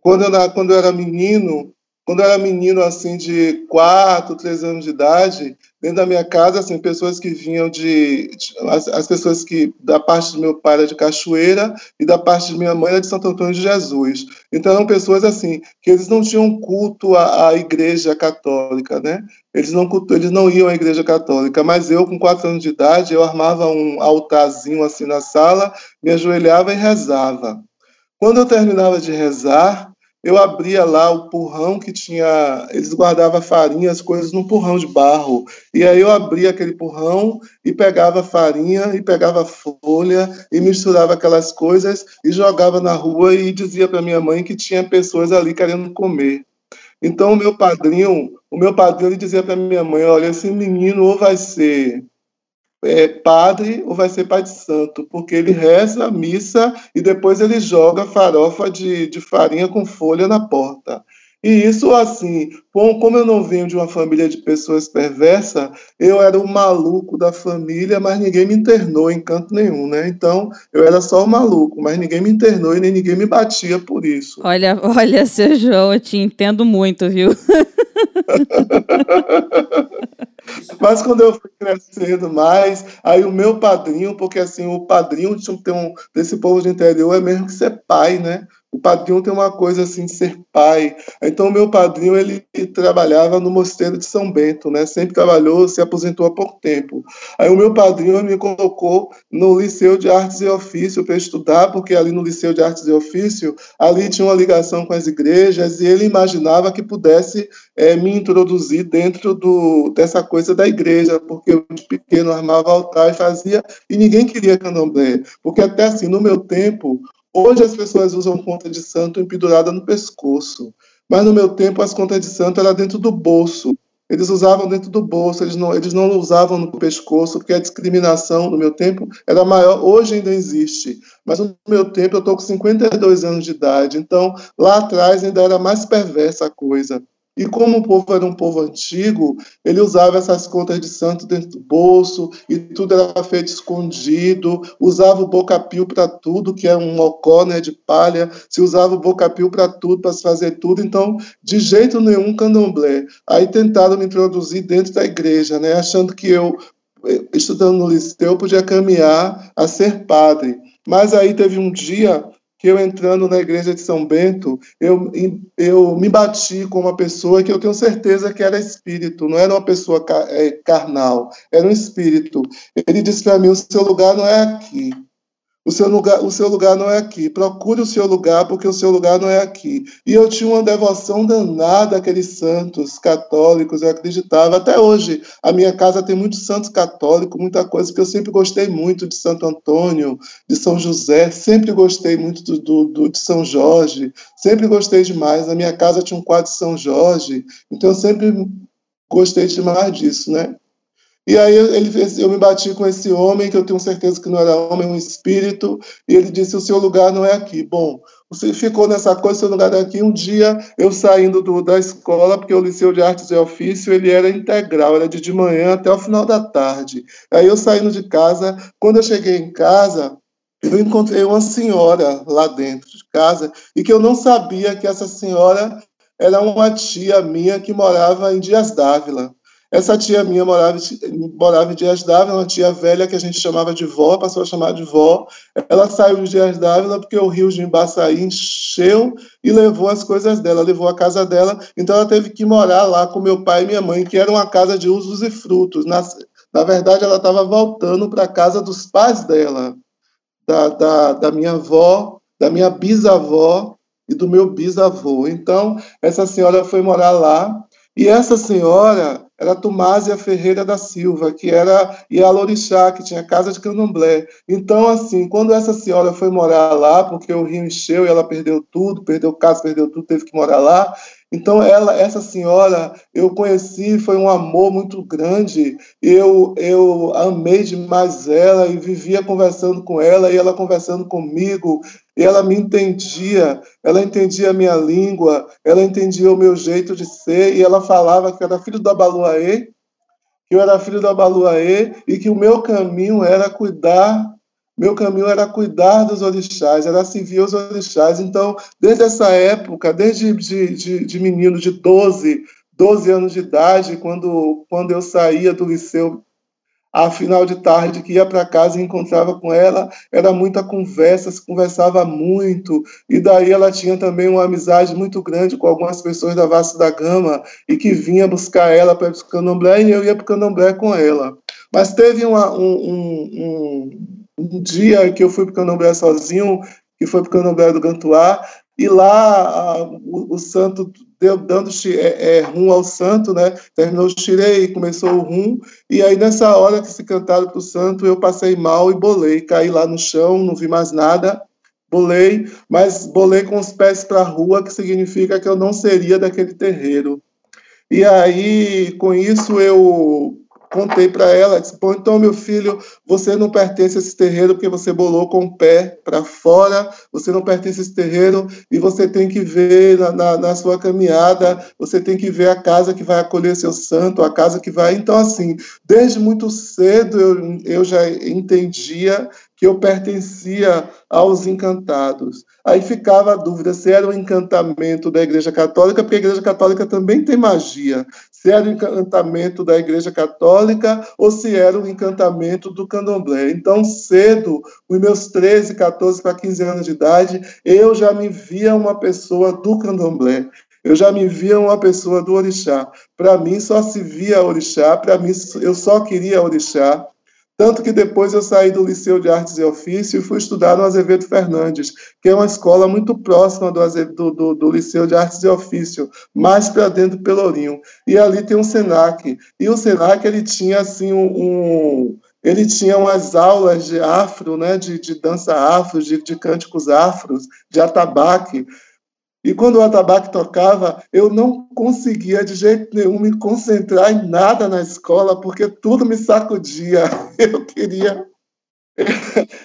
quando eu, quando eu era menino, quando eu era menino assim de 4, 3 anos de idade, dentro da minha casa, assim, pessoas que vinham de, de as, as, pessoas que da parte do meu pai era de Cachoeira e da parte de minha mãe era de Santo Antônio de Jesus. Então eram pessoas assim que eles não tinham culto à, à igreja católica, né? Eles não eles não iam à igreja católica, mas eu com quatro anos de idade eu armava um altarzinho assim na sala, me ajoelhava e rezava. Quando eu terminava de rezar, eu abria lá o porrão que tinha. Eles guardavam farinha, as coisas num porrão de barro. E aí eu abria aquele porrão e pegava farinha e pegava folha e misturava aquelas coisas e jogava na rua e dizia para minha mãe que tinha pessoas ali querendo comer. Então o meu padrinho, o meu padrinho ele dizia para minha mãe, olha, esse menino ou vai ser é, padre ou vai ser pai de santo, porque ele reza a missa e depois ele joga farofa de, de farinha com folha na porta. E isso, assim, como eu não venho de uma família de pessoas perversas, eu era o maluco da família, mas ninguém me internou em canto nenhum, né? Então, eu era só o maluco, mas ninguém me internou e nem ninguém me batia por isso. Olha, olha, seu João, eu te entendo muito, viu? (laughs) Mas quando eu fui crescendo mais, aí o meu padrinho, porque assim, o padrinho de um, desse povo de interior é mesmo que ser pai, né? O padrinho tem uma coisa assim de ser pai. Então, o meu padrinho ele trabalhava no mosteiro de São Bento, né? Sempre trabalhou, se aposentou há pouco tempo. Aí, o meu padrinho me colocou no Liceu de Artes e Ofício para estudar, porque ali no Liceu de Artes e Ofício, ali tinha uma ligação com as igrejas e ele imaginava que pudesse é, me introduzir dentro do, dessa coisa da igreja, porque eu de pequeno armava altar e fazia, e ninguém queria candomblé, porque até assim, no meu tempo, Hoje as pessoas usam conta de santo empedurada no pescoço, mas no meu tempo as contas de santo eram dentro do bolso. Eles usavam dentro do bolso, eles não, eles não usavam no pescoço, porque a discriminação no meu tempo era maior. Hoje ainda existe, mas no meu tempo eu estou com 52 anos de idade, então lá atrás ainda era mais perversa a coisa. E como o povo era um povo antigo, ele usava essas contas de santo dentro do bolso, e tudo era feito escondido, usava o bocapio para tudo, que é um mocó né, de palha, se usava o bocapio para tudo, para se fazer tudo, então, de jeito nenhum candomblé. Aí tentaram me introduzir dentro da igreja, né, achando que eu, eh, estudando no liceu, podia caminhar a ser padre. Mas aí teve um dia que eu entrando na igreja de São Bento, eu, eu me bati com uma pessoa que eu tenho certeza que era espírito, não era uma pessoa é, carnal, era um espírito. Ele disse para mim: o seu lugar não é aqui. O seu, lugar, o seu lugar não é aqui. Procure o seu lugar, porque o seu lugar não é aqui. E eu tinha uma devoção danada àqueles santos católicos, eu acreditava. Até hoje, a minha casa tem muitos santos católicos, muita coisa, porque eu sempre gostei muito de Santo Antônio, de São José, sempre gostei muito do, do, do de São Jorge, sempre gostei demais. Na minha casa tinha um quadro de São Jorge, então eu sempre gostei demais disso, né? E aí ele eu me bati com esse homem, que eu tenho certeza que não era homem, um espírito, e ele disse: O seu lugar não é aqui. Bom, você ficou nessa coisa, seu lugar é aqui. Um dia, eu saindo do, da escola, porque o Liceu de Artes e Ofício ele era integral, era de, de manhã até o final da tarde. Aí eu saindo de casa, quando eu cheguei em casa, eu encontrei uma senhora lá dentro de casa, e que eu não sabia que essa senhora era uma tia minha que morava em Dias Dávila. Essa tia minha morava, morava em Dias Dávila, uma tia velha que a gente chamava de vó, passou a chamar de vó. Ela saiu de Dias Dávila porque o rio de Embaçaí encheu e levou as coisas dela, levou a casa dela. Então ela teve que morar lá com meu pai e minha mãe, que era uma casa de usos e frutos. Na, na verdade, ela estava voltando para a casa dos pais dela, da, da, da minha avó, da minha bisavó e do meu bisavô. Então, essa senhora foi morar lá. E essa senhora, era Tumásia Ferreira da Silva, que era Ialorixá, que tinha casa de candomblé. Então, assim, quando essa senhora foi morar lá, porque o rio encheu e ela perdeu tudo, perdeu casa, perdeu tudo, teve que morar lá, então, ela, essa senhora, eu conheci, foi um amor muito grande. Eu, eu amei demais ela e vivia conversando com ela e ela conversando comigo. E ela me entendia, ela entendia a minha língua, ela entendia o meu jeito de ser e ela falava que era filho da Baluaê, que eu era filho da Baluaê e que o meu caminho era cuidar meu caminho era cuidar dos orixás, era servir os orixás. Então, desde essa época, desde de, de, de menino de 12, 12 anos de idade, quando, quando eu saía do liceu a final de tarde que ia para casa e encontrava com ela, era muita conversa, se conversava muito, e daí ela tinha também uma amizade muito grande com algumas pessoas da Vasco da Gama, e que vinha buscar ela para o candomblé, e eu ia para o candomblé com ela. Mas teve uma, um, um, um, um, dia que eu fui para o candomblé sozinho, que foi para o candomblé do Gantuá, e lá a, o, o, santo deu, dando é, é, rum ao santo, né? Terminou o xirei, começou o rum, e aí nessa hora que se cantaram para o santo, eu passei mal e bolei, caí lá no chão, não vi mais nada, bolei, mas bolei com os pés para a rua, que significa que eu não seria daquele terreiro. E aí, com isso, eu contei para ela, disse, Bom, então, meu filho, você não pertence a esse terreiro porque você bolou com o pé para fora, você não pertence a esse terreiro e você tem que ver na, na, na, sua caminhada, você tem que ver a casa que vai acolher seu santo, a casa que vai... Então, assim, desde muito cedo eu, eu já entendia que eu pertencia aos encantados. Aí ficava a dúvida se era o encantamento da Igreja Católica, porque a Igreja Católica também tem magia, se era o encantamento da Igreja Católica ou se era o encantamento do candomblé. Então, cedo, com meus 13, 14 para 15 anos de idade, eu já me via uma pessoa do candomblé. Eu já me via uma pessoa do orixá. Para mim, só se via orixá, para mim, eu só queria orixá. Tanto que depois eu saí do Liceu de Artes e Ofício e fui estudar no Azevedo Fernandes, que é uma escola muito próxima do, do, do, do Liceu de Artes e Ofício, mais para dentro do Pelourinho. E ali tem um SENAC. E o SENAC ele tinha assim um, um ele tinha umas aulas de afro, né, de, de dança afro, de, de cânticos afros, de atabaque. E quando o atabaque tocava, eu não conseguia de jeito nenhum me concentrar em nada na escola, porque tudo me sacudia. (laughs) Eu queria.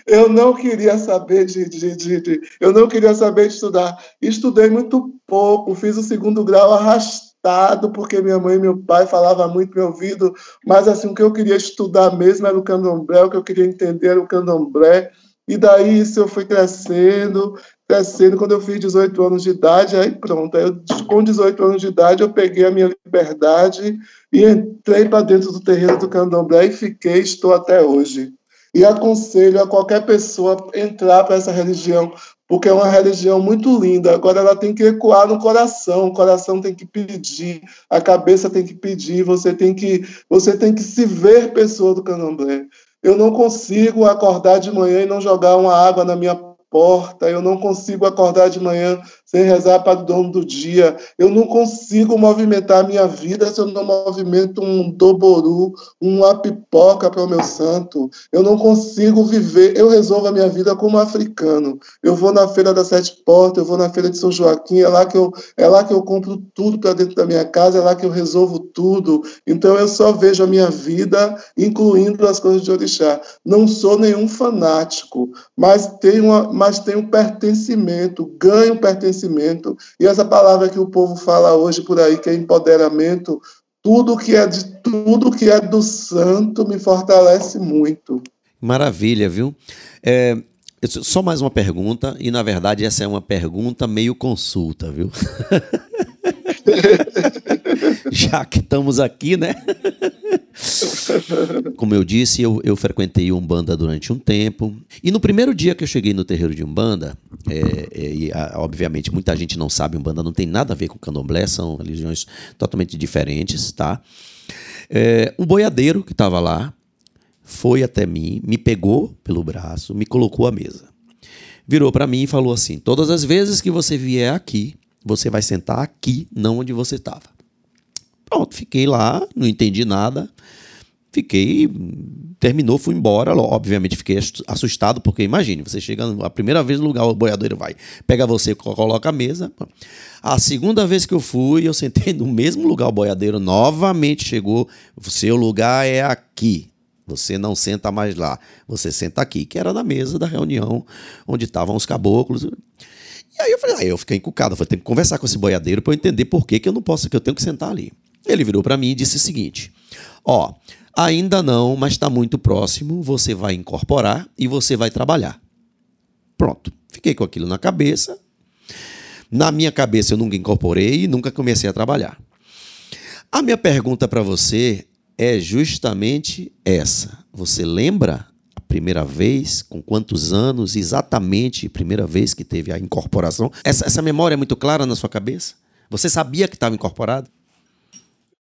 Eu não queria saber de, de, de, de eu não queria saber de estudar. Estudei muito pouco, fiz o segundo grau arrastado, porque minha mãe e meu pai falavam muito no meu ouvido, mas assim, o que eu queria estudar mesmo era o candomblé, o que eu queria entender era o candomblé. E daí isso eu fui crescendo, crescendo, quando eu fiz 18 anos de idade, aí pronto, aí eu, com 18 anos de idade eu peguei a minha liberdade e entrei para dentro do terreiro do candomblé e fiquei, estou até hoje. E aconselho a qualquer pessoa entrar para essa religião, porque é uma religião muito linda. Agora ela tem que ecoar no coração, o coração tem que pedir, a cabeça tem que pedir, você tem que, você tem que se ver pessoa do candomblé. Eu não consigo acordar de manhã e não jogar uma água na minha porta, eu não consigo acordar de manhã sem rezar para o dono do dia. Eu não consigo movimentar a minha vida se eu não movimento um doboru, uma pipoca para o meu santo. Eu não consigo viver, eu resolvo a minha vida como africano. Eu vou na feira das sete portas, eu vou na feira de São Joaquim, é lá que eu, é lá que eu compro tudo para dentro da minha casa, é lá que eu resolvo tudo. Então eu só vejo a minha vida, incluindo as coisas de orixá. Não sou nenhum fanático, mas tenho, uma, mas tenho pertencimento, ganho pertencimento conhecimento. E essa palavra que o povo fala hoje por aí, que é empoderamento, tudo que é de tudo que é do santo me fortalece muito. Maravilha, viu? É, só mais uma pergunta, e na verdade essa é uma pergunta meio consulta, viu? (laughs) (laughs) Já que estamos aqui, né? Como eu disse, eu, eu frequentei Umbanda durante um tempo. E no primeiro dia que eu cheguei no terreiro de Umbanda, é, é, e, a, obviamente muita gente não sabe, Umbanda não tem nada a ver com candomblé, são religiões totalmente diferentes, tá? É, um boiadeiro que estava lá foi até mim, me pegou pelo braço, me colocou à mesa. Virou para mim e falou assim: Todas as vezes que você vier aqui, você vai sentar aqui, não onde você estava. Pronto, fiquei lá, não entendi nada. Fiquei, terminou, fui embora. Obviamente fiquei assustado, porque imagine, você chega a primeira vez no lugar, o boiadeiro vai, pega você, coloca a mesa. A segunda vez que eu fui, eu sentei no mesmo lugar, o boiadeiro novamente chegou. Seu lugar é aqui. Você não senta mais lá, você senta aqui, que era na mesa da reunião onde estavam os caboclos. E aí eu falei, aí eu fiquei encucado, eu falei, tenho que conversar com esse boiadeiro para eu entender por que, que eu não posso, que eu tenho que sentar ali. Ele virou para mim e disse o seguinte: Ó, ainda não, mas está muito próximo. Você vai incorporar e você vai trabalhar. Pronto. Fiquei com aquilo na cabeça. Na minha cabeça eu nunca incorporei e nunca comecei a trabalhar. A minha pergunta para você é justamente essa. Você lembra primeira vez, com quantos anos, exatamente primeira vez que teve a incorporação? Essa, essa memória é muito clara na sua cabeça? Você sabia que estava incorporado?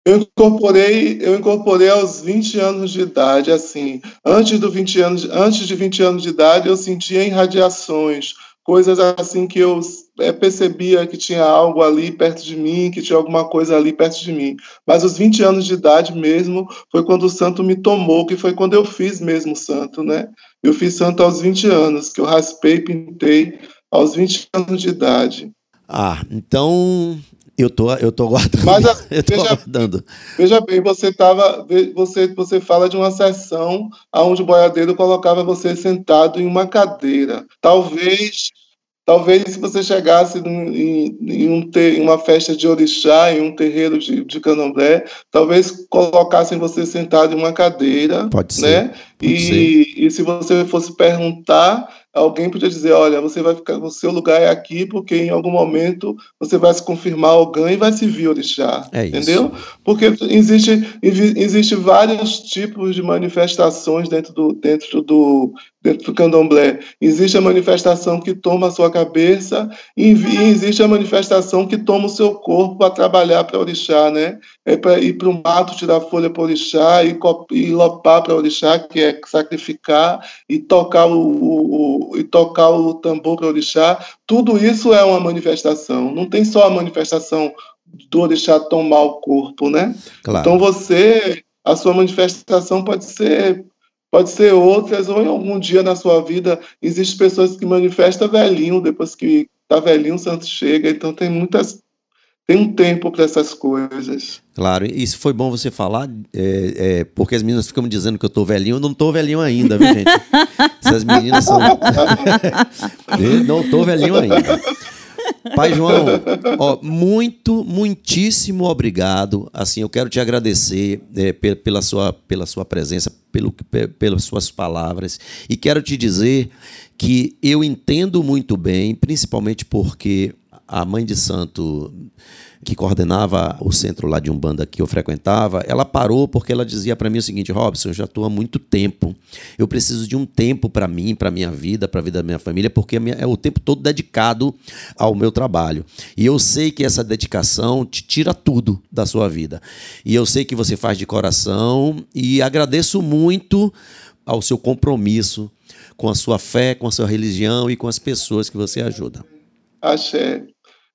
Eu incorporei, eu incorporei aos 20 anos de idade, assim. Antes, do 20 anos, antes de 20 anos de idade, eu sentia irradiações, coisas assim que eu é, percebia que tinha algo ali perto de mim, que tinha alguma coisa ali perto de mim. Mas os 20 anos de idade mesmo foi quando o santo me tomou, que foi quando eu fiz mesmo santo, né? Eu fiz santo aos 20 anos, que eu raspei, pintei aos 20 anos de idade. Ah, então eu tô, eu tô guardando. Mas, (laughs) eu tô veja, guardando. Veja bem, você tava, você, você fala de uma sessão onde o boiadeiro colocava você sentado em uma cadeira. Talvez Talvez se você chegasse em, em, um ter, em uma festa de orixá, em um terreiro de, de candomblé, talvez colocassem você sentado em uma cadeira. Pode ser. Né? Pode e, ser. e se você fosse perguntar, alguém podia dizer, olha, você vai ficar, o seu lugar é aqui porque em algum momento você vai se confirmar alguém e vai se vir orixá, É isso. entendeu? Porque existe existe vários tipos de manifestações dentro do dentro do dentro do candomblé. Existe a manifestação que toma a sua cabeça e, existe a manifestação que toma o seu corpo para trabalhar para orixá, né? É para ir para o mato tirar folha para orixá e, e lopar para orixá, que é sacrificar e tocar o, o- o- e tocar o tambor para orixá. Tudo isso é uma manifestação. Não tem só a manifestação do orixá tomar o corpo, né? Claro. Então você, a sua manifestação pode ser pode ser outras ou em algum dia na sua vida existem pessoas que manifestam velhinho depois que tá velhinho o santo chega, então tem muitas tem um tempo para essas coisas. Claro, isso foi bom você falar, é, é, porque as meninas ficam me dizendo que eu tô velhinho, eu não tô velhinho ainda, viu, gente? Essas meninas são. (laughs) não tô velhinho ainda. Pai João, ó, muito, muitíssimo obrigado. Assim, eu quero te agradecer é, pe- pela, sua, pela sua presença, pelo, pelas suas palavras. E quero te dizer que eu entendo muito bem, principalmente porque a mãe de santo que coordenava o centro lá de Umbanda que eu frequentava, ela parou porque ela dizia para mim o seguinte, Robson, eu já estou há muito tempo, eu preciso de um tempo para mim, para minha vida, para a vida da minha família, porque é o tempo todo dedicado ao meu trabalho. E eu sei que essa dedicação te tira tudo da sua vida. E eu sei que você faz de coração e agradeço muito ao seu compromisso com a sua fé, com a sua religião e com as pessoas que você ajuda. Axé.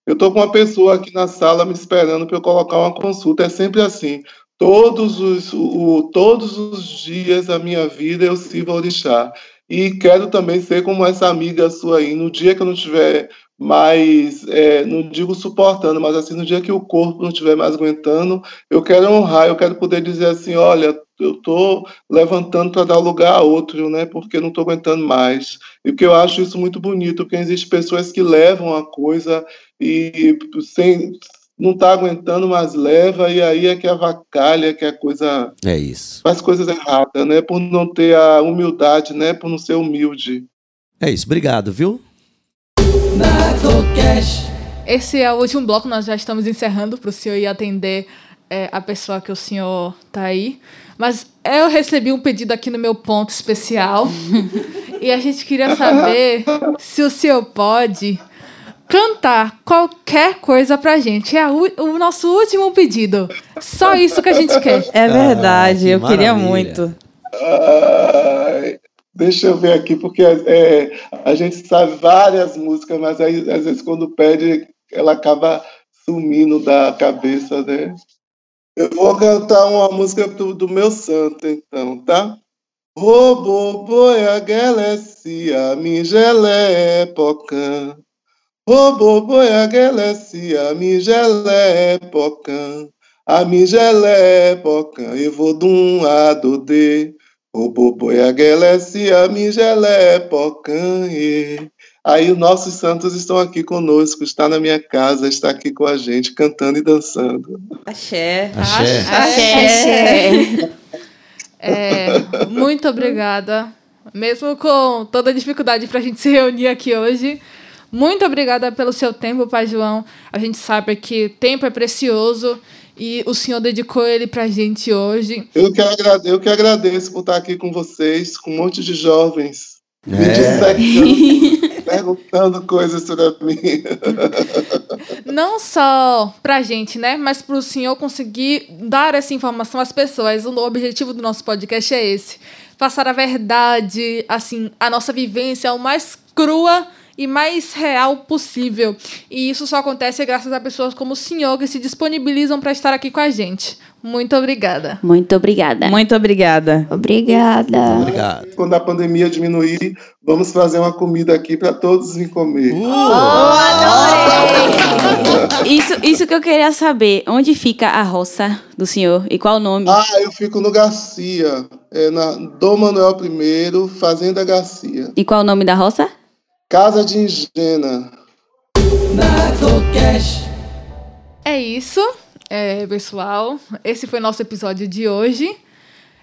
Eu tô com uma pessoa aqui na sala me esperando para eu colocar uma consulta. É sempre assim. Todos os, o, todos os dias da minha vida eu sirvo orixá. E quero também ser como essa amiga sua aí. No dia que eu não tiver mais, é, não digo suportando, mas assim, no dia que o corpo não estiver mais aguentando, eu quero honrar, eu quero poder dizer assim, olha, eu estou levantando para dar lugar a outro, né? Porque não estou aguentando mais. E que eu acho isso muito bonito, porque existem pessoas que levam a coisa e sem não está aguentando, mas leva, e aí é que avacalha, que a coisa É isso. faz coisas erradas, né? Por não ter a humildade, né? Por não ser humilde. É isso. Obrigado, viu? Esse é o último bloco, nós já estamos encerrando para o senhor ir atender é, a pessoa que o senhor tá aí. Mas eu recebi um pedido aqui no meu ponto especial (laughs) e a gente queria saber se o senhor pode cantar qualquer coisa pra gente. É o nosso último pedido. Só isso que a gente quer. (laughs) É verdade, que eu queria maravilha. muito. Ai, (laughs) deixa eu ver aqui, porque é, a gente sabe várias músicas, mas aí, às vezes, quando pede, ela acaba sumindo da cabeça, né? Eu vou cantar uma música do, do meu santo, então, tá? Robo, boia, gelecia, mingelé, pocã. Robo, boia, gelecia, mingelé, pocã. A mingelé, pocã, eu vou e. Aí os nossos santos estão aqui conosco, está na minha casa, está aqui com a gente, cantando e dançando. Axé. Axé. Axé. É, muito obrigada. Mesmo com toda a dificuldade para a gente se reunir aqui hoje. Muito obrigada pelo seu tempo, Pai João. A gente sabe que tempo é precioso e o senhor dedicou ele pra gente hoje. Eu que, agrade, eu que agradeço por estar aqui com vocês, com um monte de jovens. É. 27 anos, (laughs) perguntando coisas sobre mim. (laughs) Não só pra gente, né? Mas pro senhor conseguir dar essa informação às pessoas. O objetivo do nosso podcast é esse. Passar a verdade, assim, a nossa vivência o mais crua e mais real possível. E isso só acontece graças a pessoas como o senhor que se disponibilizam para estar aqui com a gente. Muito obrigada. Muito obrigada. Muito obrigada. Obrigada. Obrigado. Quando a pandemia diminuir, vamos fazer uma comida aqui para todos vir comer. (laughs) Isso, isso que eu queria saber. Onde fica a roça do senhor e qual o nome? Ah, eu fico no Garcia, é na Dom Manuel I, Fazenda Garcia. E qual o nome da roça? Casa de Ingena. É isso, é, pessoal. Esse foi nosso episódio de hoje.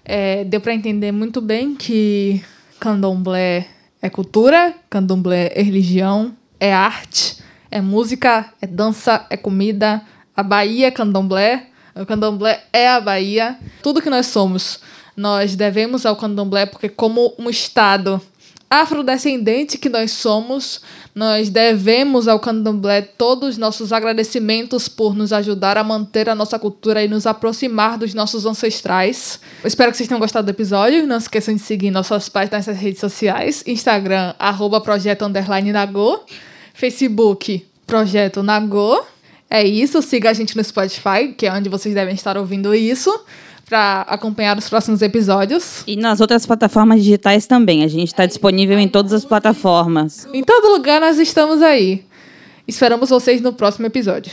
É, deu para entender muito bem que candomblé é cultura, candomblé é religião, é arte, é música, é dança, é comida. A Bahia é candomblé, o candomblé é a Bahia. Tudo que nós somos, nós devemos ao candomblé porque como um estado afrodescendente que nós somos, nós devemos ao candomblé todos os nossos agradecimentos por nos ajudar a manter a nossa cultura e nos aproximar dos nossos ancestrais. Espero que vocês tenham gostado do episódio. Não se esqueçam de seguir nossas páginas nas redes sociais. Instagram, arroba projeto. Facebook, projeto Nagô. É isso, siga a gente no Spotify, que é onde vocês devem estar ouvindo isso, para acompanhar os próximos episódios. E nas outras plataformas digitais também. A gente está disponível em todas as plataformas. Em todo lugar nós estamos aí. Esperamos vocês no próximo episódio.